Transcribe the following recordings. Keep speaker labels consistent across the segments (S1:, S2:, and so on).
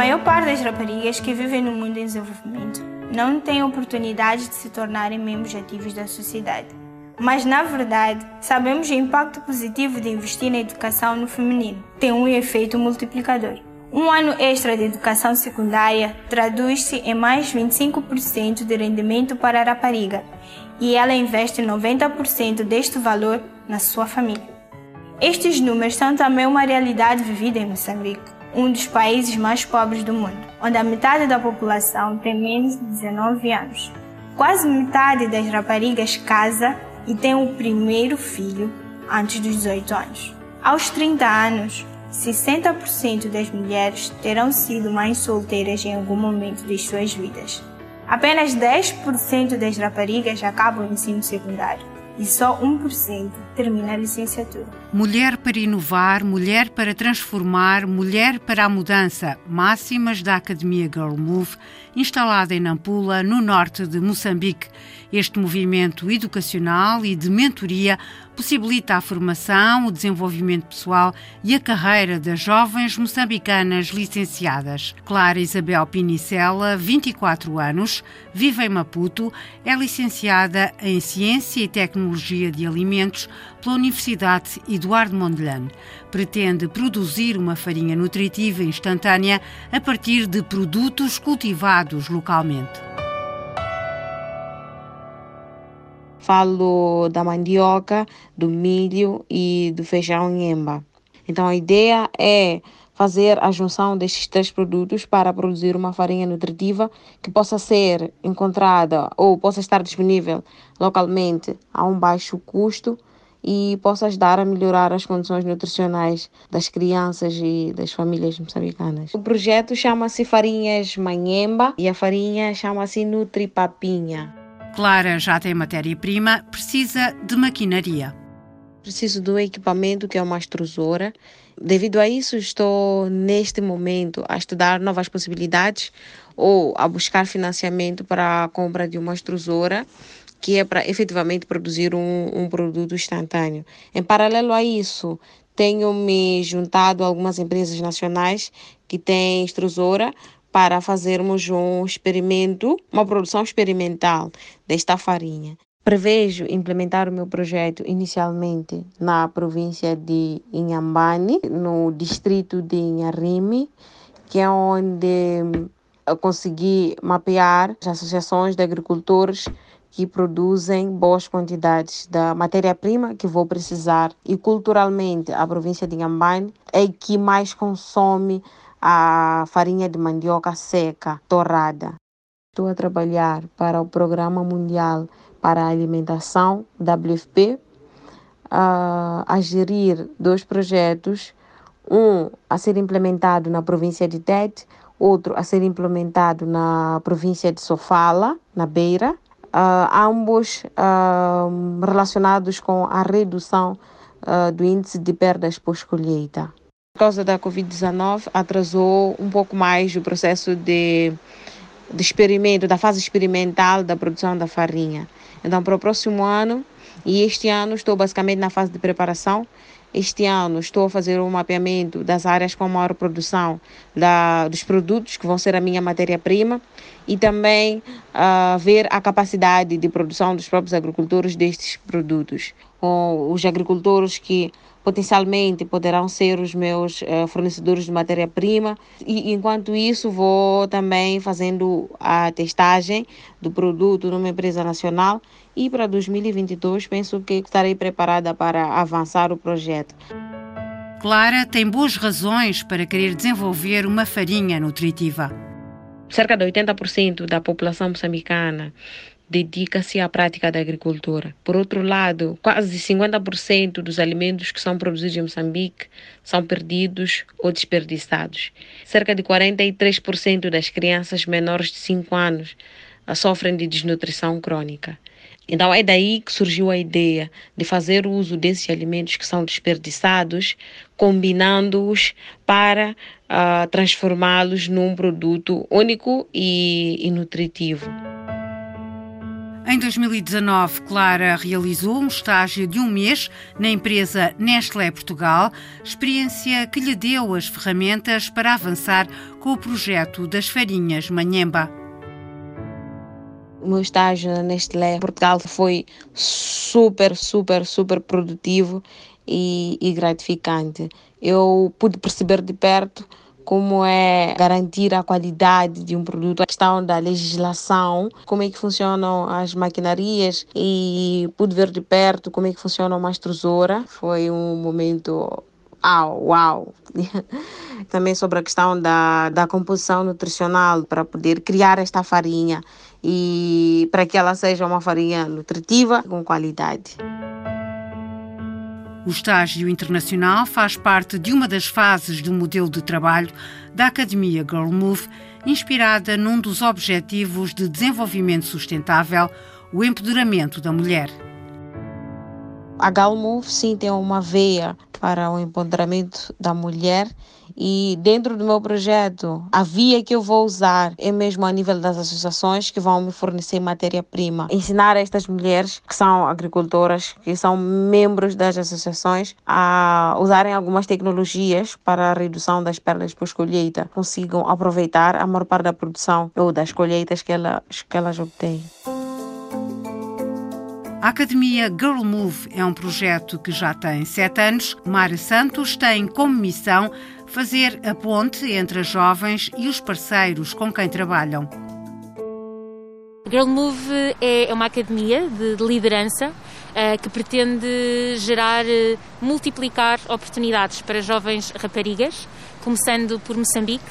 S1: maior parte das raparigas que vivem no mundo em desenvolvimento não têm oportunidade de se tornarem membros ativos da sociedade. Mas, na verdade, sabemos o impacto positivo de investir na educação no feminino. Tem um efeito multiplicador. Um ano extra de educação secundária traduz-se em mais 25% de rendimento para a rapariga e ela investe 90% deste valor na sua família. Estes números são também uma realidade vivida em Moçambique, um dos países mais pobres do mundo, onde a metade da população tem menos de 19 anos. Quase metade das raparigas casa e tem o primeiro filho antes dos 18 anos. Aos 30 anos, 60% das mulheres terão sido mães solteiras em algum momento de suas vidas. Apenas 10% das raparigas acabam o ensino secundário e só 1% termina a licenciatura.
S2: Mulher para inovar, mulher para transformar, mulher para a mudança. Máximas da Academia Girl Move, instalada em Nampula, no norte de Moçambique. Este movimento educacional e de mentoria possibilita a formação, o desenvolvimento pessoal e a carreira das jovens moçambicanas licenciadas. Clara Isabel Pinicella, 24 anos, vive em Maputo, é licenciada em Ciência e Tecnologia de Alimentos pela Universidade Eduardo Mondlane. Pretende produzir uma farinha nutritiva instantânea a partir de produtos cultivados localmente.
S3: Falo da mandioca, do milho e do feijão nhemba. Então a ideia é fazer a junção destes três produtos para produzir uma farinha nutritiva que possa ser encontrada ou possa estar disponível localmente a um baixo custo e possa ajudar a melhorar as condições nutricionais das crianças e das famílias moçambicanas. O projeto chama-se Farinhas Manhemba e a farinha chama-se Nutripapinha.
S2: Clara já tem matéria-prima, precisa de maquinaria.
S3: Preciso do equipamento que é uma extrusora. Devido a isso, estou neste momento a estudar novas possibilidades ou a buscar financiamento para a compra de uma extrusora que é para efetivamente produzir um, um produto instantâneo. Em paralelo a isso, tenho me juntado a algumas empresas nacionais que têm extrusora para fazermos um experimento, uma produção experimental desta farinha. Prevejo implementar o meu projeto inicialmente na província de Inhambane, no distrito de Inharime, que é onde eu consegui mapear as associações de agricultores que produzem boas quantidades da matéria-prima que vou precisar. E culturalmente, a província de Inhambane é que mais consome a farinha de mandioca seca, torrada. Estou a trabalhar para o Programa Mundial para a Alimentação, WFP, a gerir dois projetos, um a ser implementado na província de Tete, outro a ser implementado na província de Sofala, na Beira, uh, ambos uh, relacionados com a redução uh, do índice de perdas pós-colheita. Por causa da Covid-19, atrasou um pouco mais o processo de, de experimento, da fase experimental da produção da farinha. Então, para o próximo ano, e este ano estou basicamente na fase de preparação. Este ano estou a fazer um mapeamento das áreas com maior produção da, dos produtos que vão ser a minha matéria-prima e também uh, ver a capacidade de produção dos próprios agricultores destes produtos. Com os agricultores que potencialmente poderão ser os meus uh, fornecedores de matéria-prima. E enquanto isso, vou também fazendo a testagem do produto numa empresa nacional e para 2022 penso que estarei preparada para avançar o projeto.
S2: Clara tem boas razões para querer desenvolver uma farinha nutritiva.
S3: Cerca de 80% da população moçambicana dedica-se à prática da agricultura. Por outro lado, quase 50% dos alimentos que são produzidos em Moçambique são perdidos ou desperdiçados. Cerca de 43% das crianças menores de 5 anos sofrem de desnutrição crônica. Então é daí que surgiu a ideia de fazer uso desses alimentos que são desperdiçados, combinando-os para uh, transformá-los num produto único e, e nutritivo.
S2: Em 2019, Clara realizou um estágio de um mês na empresa Nestlé Portugal, experiência que lhe deu as ferramentas para avançar com o projeto das farinhas Manhemba.
S3: O meu estágio na Nestlé Portugal foi super, super, super produtivo e, e gratificante. Eu pude perceber de perto como é garantir a qualidade de um produto, a questão da legislação, como é que funcionam as maquinarias e pude ver de perto como é que funciona uma extrusora. Foi um momento uau, uau. Também sobre a questão da, da composição nutricional para poder criar esta farinha e para que ela seja uma farinha nutritiva com qualidade.
S2: O estágio internacional faz parte de uma das fases do modelo de trabalho da Academia Girl Move, inspirada num dos objetivos de desenvolvimento sustentável, o empoderamento da mulher.
S3: A Girl Move sim tem uma veia para o empoderamento da mulher e dentro do meu projeto, a via que eu vou usar é mesmo a nível das associações que vão me fornecer matéria-prima. Ensinar estas mulheres que são agricultoras, que são membros das associações, a usarem algumas tecnologias para a redução das perdas pós-colheita, consigam aproveitar a maior parte da produção ou das colheitas que elas, que elas obtêm.
S2: A Academia Girl Move é um projeto que já tem sete anos. Mara Santos tem como missão fazer a ponte entre as jovens e os parceiros com quem trabalham.
S4: Girl Move é uma academia de liderança eh, que pretende gerar, eh, multiplicar oportunidades para jovens raparigas, começando por Moçambique.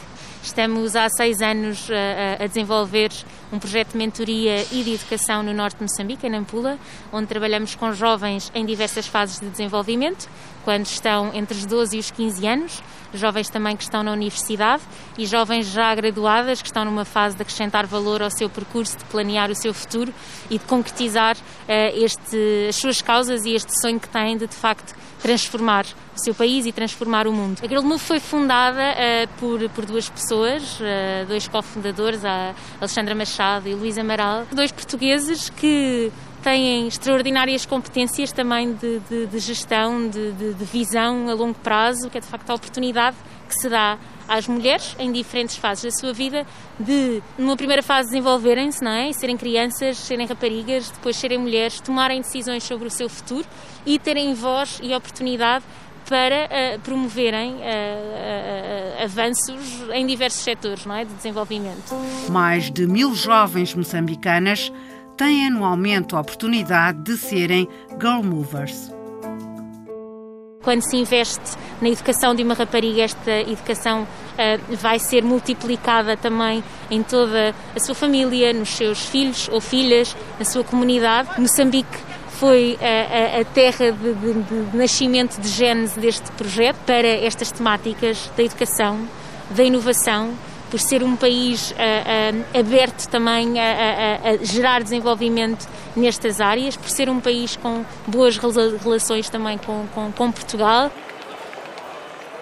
S4: Estamos há seis anos eh, a desenvolver um projeto de mentoria e de educação no norte de Moçambique, em Nampula, onde trabalhamos com jovens em diversas fases de desenvolvimento, quando estão entre os 12 e os 15 anos, jovens também que estão na universidade e jovens já graduadas que estão numa fase de acrescentar valor ao seu percurso, de planear o seu futuro e de concretizar uh, este, as suas causas e este sonho que têm de, de facto, transformar o seu país e transformar o mundo. A Girl foi fundada uh, por, por duas pessoas, uh, dois cofundadores, a Alexandra Machado e Luís Amaral, dois portugueses que têm extraordinárias competências também de, de, de gestão, de, de, visão a longo prazo, que é de facto a oportunidade que se dá às mulheres em diferentes fases da sua vida de, numa primeira fase, desenvolverem-se, não é? Serem crianças, serem raparigas, depois serem mulheres, tomarem decisões sobre o seu futuro e terem voz e oportunidade para uh, promoverem uh, uh, avanços em diversos setores não é? de desenvolvimento.
S2: Mais de mil jovens moçambicanas têm anualmente a oportunidade de serem Girl Movers.
S4: Quando se investe na educação de uma rapariga, esta educação uh, vai ser multiplicada também em toda a sua família, nos seus filhos ou filhas, na sua comunidade. Moçambique foi a, a, a terra de, de, de nascimento de gênese deste projeto para estas temáticas da educação, da inovação por ser um país uh, uh, aberto também a, a, a, gerar desenvolvimento nestas áreas, por ser um país com boas relações também com, com, com Portugal.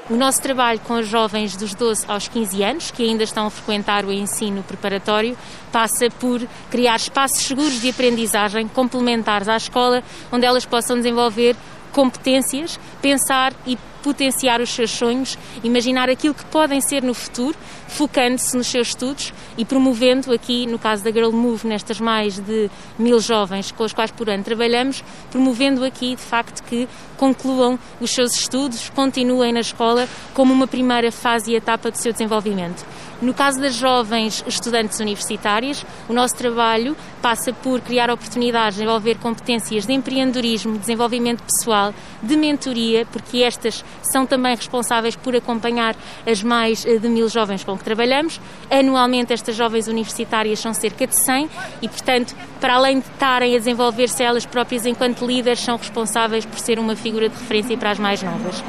S4: O nosso trabalho com os jovens dos 12 aos 15 anos, que ainda estão a frequentar o ensino preparatório, passa por criar espaços seguros de aprendizagem complementares à escola, onde elas possam desenvolver competências, pensar e potenciar os seus sonhos, imaginar aquilo que podem ser no futuro, focando-se nos seus estudos e promovendo aqui, no caso da Girl Move, nestas mais de mil jovens com os quais por ano trabalhamos, promovendo aqui, de facto, que concluam os seus estudos, continuem na escola como uma primeira fase e etapa do seu desenvolvimento. No caso das jovens estudantes universitárias, o nosso trabalho passa por criar oportunidades, desenvolver competências de empreendedorismo, desenvolvimento pessoal, de mentoria, porque estas são também responsáveis por acompanhar as mais eh, de mil jovens com que trabalhamos. Anualmente, estas jovens universitárias são cerca de 100 e, portanto, para além de estarem a desenvolver-se elas próprias enquanto líderes, são responsáveis por ser uma figura de referência para as mais novas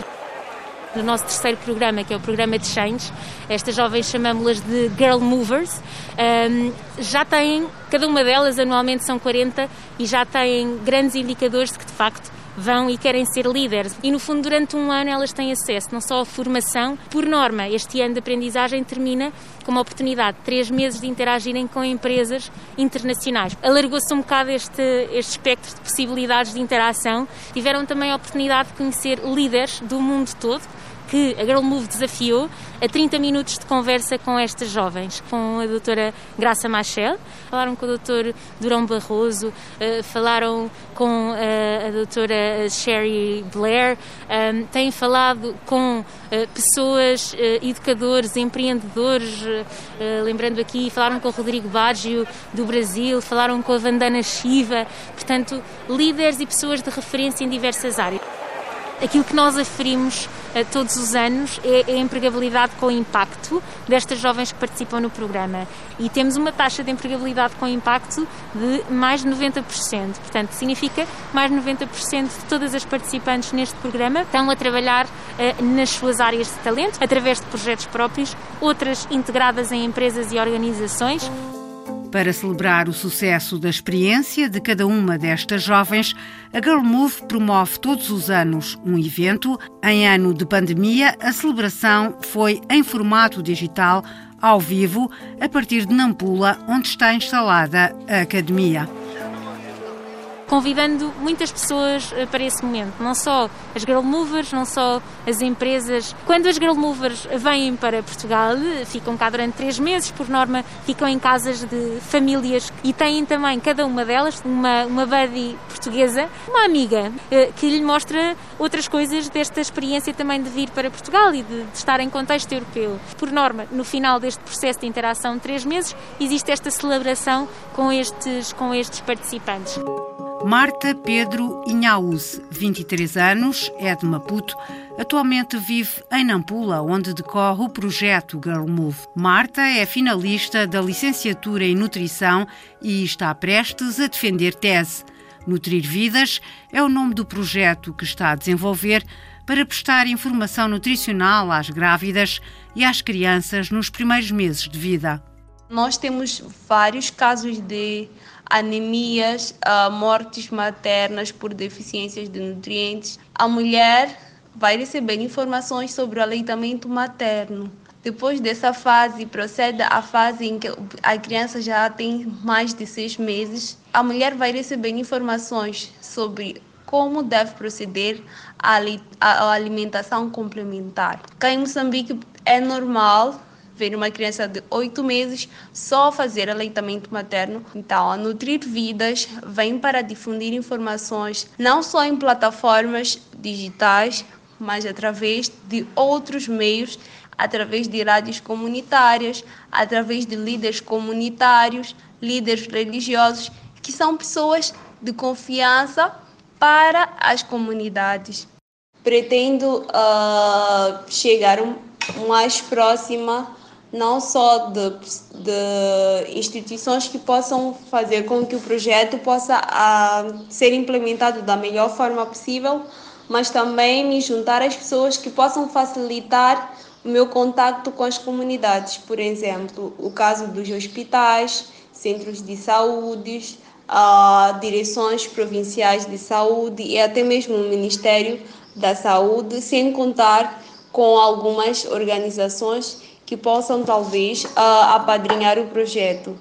S4: no nosso terceiro programa, que é o programa de Change. Estas jovens chamamos-las de Girl Movers. Um, já têm, cada uma delas anualmente são 40 e já têm grandes indicadores de que de facto vão e querem ser líderes. E no fundo, durante um ano, elas têm acesso não só à formação, por norma, este ano de aprendizagem termina com uma oportunidade de três meses de interagirem com empresas internacionais. Alargou-se um bocado este, este espectro de possibilidades de interação. Tiveram também a oportunidade de conhecer líderes do mundo todo que a Girl Move desafiou a 30 minutos de conversa com estas jovens, com a doutora Graça Machel, falaram com o doutor Durão Barroso, uh, falaram com uh, a doutora Sherry Blair, um, eh, têm falado com uh, pessoas, educadores, empreendedores, lembrando aqui, falaram com o Rodrigo Baggio do Brasil, falaram com a Vandana Shiva, portanto, líderes e pessoas de referência em diversas áreas. Aquilo que nós aferimos todos os anos é, é a empregabilidade com impacto destas jovens que participam no programa. E temos uma taxa de empregabilidade com impacto de mais de 90%. Portanto, significa mais de 90% de todas as participantes neste programa estão a trabalhar uh, nas suas áreas de talento, através de projetos próprios, outras integradas em empresas e organizações.
S2: Para celebrar o sucesso da experiência de cada uma destas jovens, a Girl Move promove todos os anos um evento. Em ano de pandemia, a celebração foi em formato digital, ao vivo, a partir de Nampula, onde está instalada a academia
S4: convidando muitas pessoas eh, para esse momento, não só as Girl Movers, não só as empresas. Quando as Girl Movers vêm para Portugal, ficam cá durante três meses, por norma ficam em casas de famílias e têm também, cada uma delas, uma, uma buddy portuguesa, uma amiga, eh, que lhe mostra outras coisas desta experiência também de vir para Portugal e de, de estar em contexto europeu. Por norma, no final deste processo de interação de três meses, existe esta celebração com estes, com estes participantes.
S2: Marta Pedro Inhaúze, 23 anos, é de Maputo. Atualmente vive em Nampula, onde decorre o projeto Girl Move. Marta é finalista da licenciatura em nutrição e está prestes a defender tese. Nutrir Vidas é o nome do projeto que está a desenvolver para prestar informação nutricional às grávidas e às crianças nos primeiros meses de vida.
S5: Nós temos vários casos de anemias, uh, mortes maternas por deficiências de nutrientes. A mulher vai receber informações sobre o aleitamento materno. Depois dessa fase, procede à fase em que a criança já tem mais de seis meses. A mulher vai receber informações sobre como deve proceder à alimentação complementar. Cá em Moçambique é normal ver uma criança de 8 meses só fazer aleitamento materno. Então, a Nutrir Vidas vem para difundir informações não só em plataformas digitais, mas através de outros meios, através de rádios comunitárias, através de líderes comunitários, líderes religiosos, que são pessoas de confiança para as comunidades. Pretendo uh, chegar um, mais próxima não só de, de, instituições que possam fazer com que o projeto possa uh, ser implementado da melhor forma possível, mas também me juntar às pessoas que possam facilitar o meu contato com as comunidades. Por exemplo, o caso dos hospitais, centros de saúde, uh, direções provinciais de saúde e até mesmo o Ministério da Saúde, sem contar com algumas organizações que possam talvez uh, apadrinhar o projeto.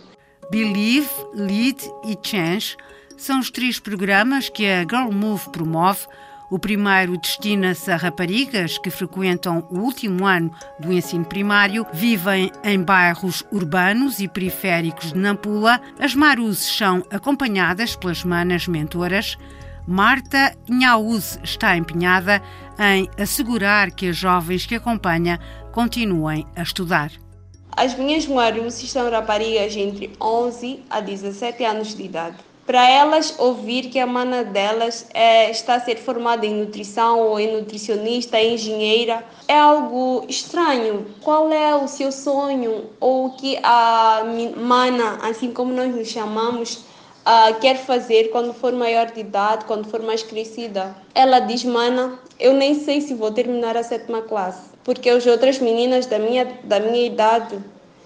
S2: Believe, Lead e Change são os três programas que a Girl Move promove. O primeiro destina-se a raparigas que frequentam o último ano do ensino primário, vivem em bairros urbanos e periféricos de Nampula. As maruzes são acompanhadas pelas manas mentoras. Marta Nhaúze está empenhada em assegurar que as jovens que acompanha continuem a estudar.
S5: As minhas maruces são raparigas entre 11 a 17 anos de idade. Para elas ouvir que a mana delas é, está a ser formada em nutrição ou em nutricionista, engenheira, é algo estranho. Qual é o seu sonho ou o que a mana, assim como nós nos chamamos, uh, quer fazer quando for maior de idade, quando for mais crescida? Ela diz, mana, eu nem sei se vou terminar a sétima classe porque as outras meninas da minha, da minha idade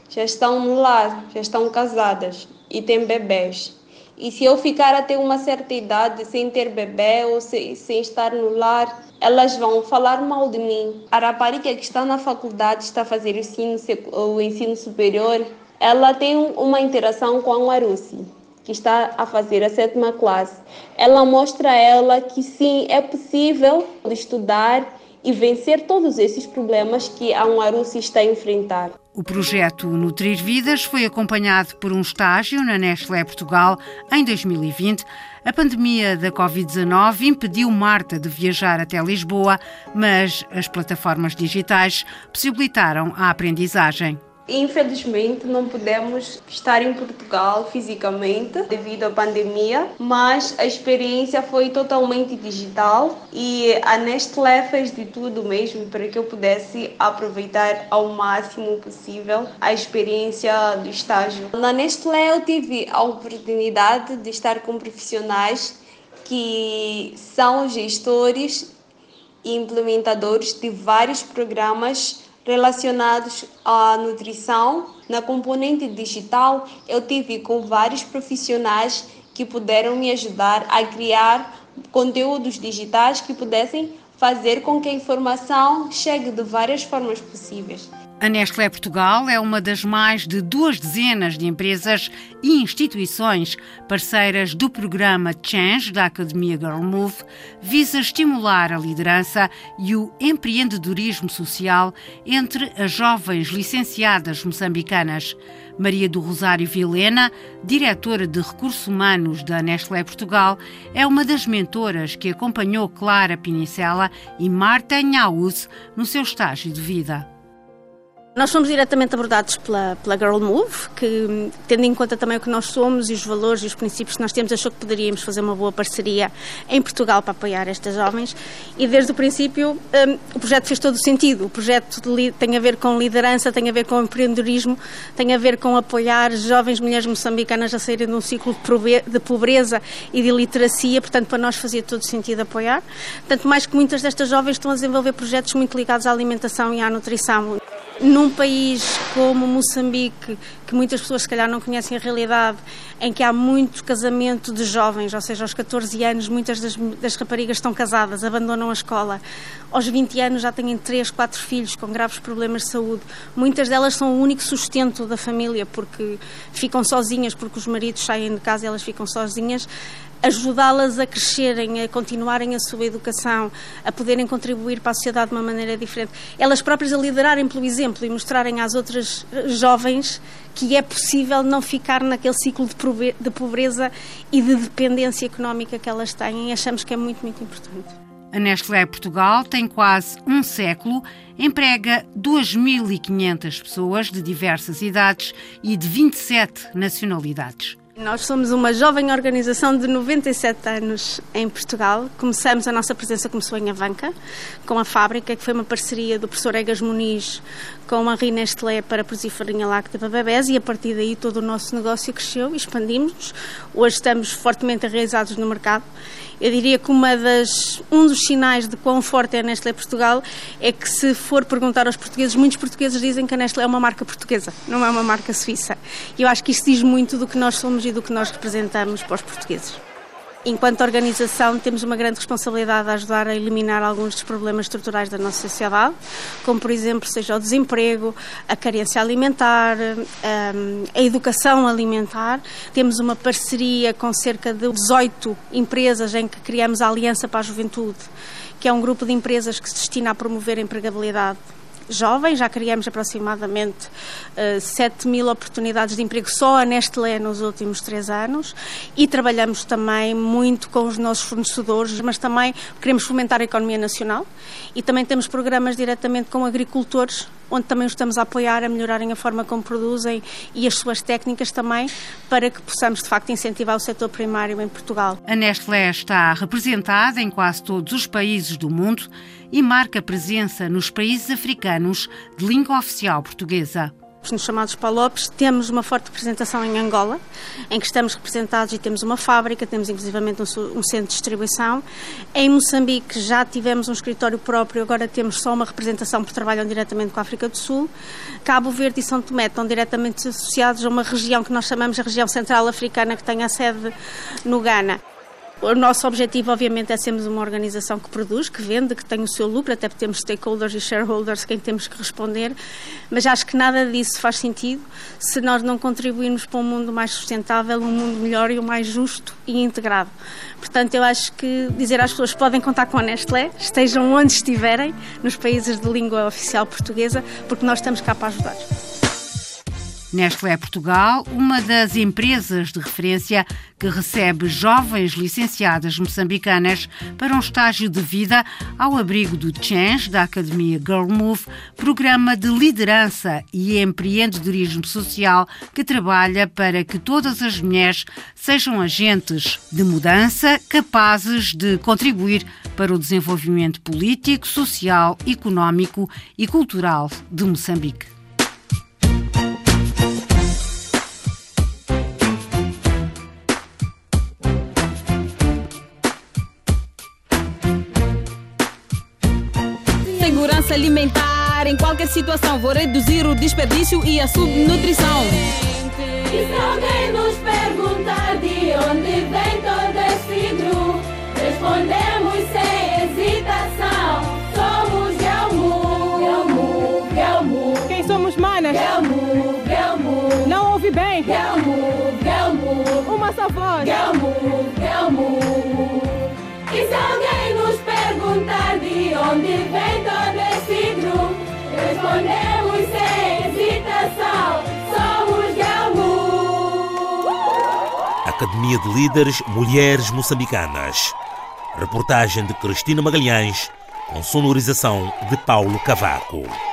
S5: já estão no lar, já estão casadas e têm bebês. E se eu ficar até uma certa idade sem ter bebê ou sem, sem estar no lar, elas vão falar mal de mim. A rapariga que está na faculdade, está a fazer o ensino, o ensino superior, ela tem uma interação com a Marusi, que está a fazer a sétima classe. Ela mostra a ela que sim, é possível estudar e vencer todos esses problemas que a Marusi está a enfrentar.
S2: O projeto Nutrir Vidas foi acompanhado por um estágio na Nestlé Portugal em 2020. A pandemia da Covid-19 impediu Marta de viajar até Lisboa, mas as plataformas digitais possibilitaram a aprendizagem.
S5: Infelizmente, não pudemos estar em Portugal fisicamente devido à pandemia, mas a experiência foi totalmente digital e a Nestlé fez de tudo mesmo para que eu pudesse aproveitar ao máximo possível a experiência do estágio. Na Nestlé, eu tive a oportunidade de estar com profissionais que são gestores e implementadores de vários programas relacionados à nutrição. Na componente digital, eu tive com vários profissionais que puderam me ajudar a criar conteúdos digitais que pudessem fazer com que a informação chegue de várias formas possíveis.
S2: A Nestlé Portugal é uma das mais de duas dezenas de empresas e instituições parceiras do programa Change da Academia Girl Move, visa estimular a liderança e o empreendedorismo social entre as jovens licenciadas moçambicanas. Maria do Rosário Vilena, diretora de Recursos Humanos da Nestlé Portugal, é uma das mentoras que acompanhou Clara Pinicela e Marta Nhaúz no seu estágio de vida.
S6: Nós fomos diretamente abordados pela, pela Girl Move, que, tendo em conta também o que nós somos e os valores e os princípios que nós temos, achou que poderíamos fazer uma boa parceria em Portugal para apoiar estas jovens. E desde o princípio um, o projeto fez todo o sentido. O projeto tem a ver com liderança, tem a ver com empreendedorismo, tem a ver com apoiar jovens mulheres moçambicanas a saírem de um ciclo de pobreza e de iliteracia. Portanto, para nós fazia todo sentido apoiar. Tanto mais que muitas destas jovens estão a desenvolver projetos muito ligados à alimentação e à nutrição num país como Moçambique, que muitas pessoas se calhar não conhecem a realidade, em que há muito casamento de jovens, ou seja, aos 14 anos muitas das, das raparigas estão casadas, abandonam a escola, aos 20 anos já têm 3, 4 filhos com graves problemas de saúde. Muitas delas são o único sustento da família, porque ficam sozinhas, porque os maridos saem de casa e elas ficam sozinhas ajudá-las a crescerem, a continuarem a sua educação, a poderem contribuir para a sociedade de uma maneira diferente. Elas próprias a liderarem pelo exemplo e mostrarem às outras jovens que é possível não ficar naquele ciclo de pobreza e de dependência económica que elas têm. E achamos que é muito, muito importante.
S2: A Nestlé Portugal tem quase um século, emprega 2.500 pessoas de diversas idades e de 27 nacionalidades.
S6: Nós somos uma jovem organização de 97 anos em Portugal. Começamos, a nossa presença começou em Avanca, com a fábrica, que foi uma parceria do professor Egas Muniz com a Ri Nestlé para produzir farinha láctea para bebés e a partir daí todo o nosso negócio cresceu expandimos. Hoje estamos fortemente enraizados no mercado eu diria que uma das, um dos sinais de quão forte é a Nestlé Portugal é que se for perguntar aos portugueses, muitos portugueses dizem que a Nestlé é uma marca portuguesa, não é uma marca suíça. E eu acho que isso diz muito do que nós somos e do que nós representamos para os portugueses. Enquanto organização, temos uma grande responsabilidade a ajudar a eliminar alguns dos problemas estruturais da nossa sociedade, como, por exemplo, seja o desemprego, a carência alimentar, hum, a educação alimentar. Temos uma parceria com cerca de 18 empresas em que criamos a Aliança para a Juventude, que é um grupo de empresas que se destina a promover a empregabilidade jovens, já criamos aproximadamente uh, eh, 7 mil oportunidades de emprego só a Nestlé nos últimos três anos. E trabalhamos também muito com os nossos fornecedores, mas também queremos fomentar a economia nacional. E também temos programas diretamente com agricultores onde também os estamos a apoiar a melhorarem a forma como produzem e as suas técnicas também, para que possamos de facto incentivar o setor primário em Portugal.
S2: A Nestlé está representada em quase todos os países do mundo e marca presença nos países africanos de língua oficial portuguesa.
S6: nos chamados PALOPs, temos uma forte representação em Angola, em que estamos representados e temos uma fábrica, temos inclusivamente um, um, centro de distribuição. Em Moçambique já tivemos um escritório próprio, agora temos só uma representação porque trabalham diretamente com a África do Sul. Cabo Verde e São Tomé estão diretamente associados a uma região que nós chamamos a região central africana, que tem a sede no Ghana. O nosso objetivo, obviamente, é sermos uma organização que produz, que vende, que tem o seu lucro, até porque temos stakeholders e shareholders quem temos que responder, mas acho que nada disso faz sentido se nós não contribuirmos para um mundo mais sustentável, um mundo melhor e o mais justo e integrado. Portanto, eu acho que dizer às pessoas podem contar com a Nestlé, estejam onde estiverem, nos países de língua oficial portuguesa, porque nós estamos cá para ajudar.
S2: Nestlé Portugal, uma das empresas de referência que recebe jovens licenciadas moçambicanas para um estágio de vida ao abrigo do Change, da Academia Girl Move, programa de liderança e empreendedorismo social que trabalha para que todas as mulheres sejam agentes de mudança capazes de contribuir para o desenvolvimento político, social, económico e cultural de Moçambique.
S7: Segurança alimentar. Em qualquer situação, vou reduzir o desperdício e a subnutrição.
S8: E se alguém nos perguntar de onde
S9: Academia de Líderes Mulheres Moçambicanas. Reportagem de Cristina Magalhães, com sonorização de Paulo Cavaco.